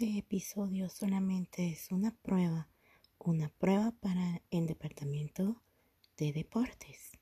Este episodio solamente es una prueba, una prueba para el departamento de deportes.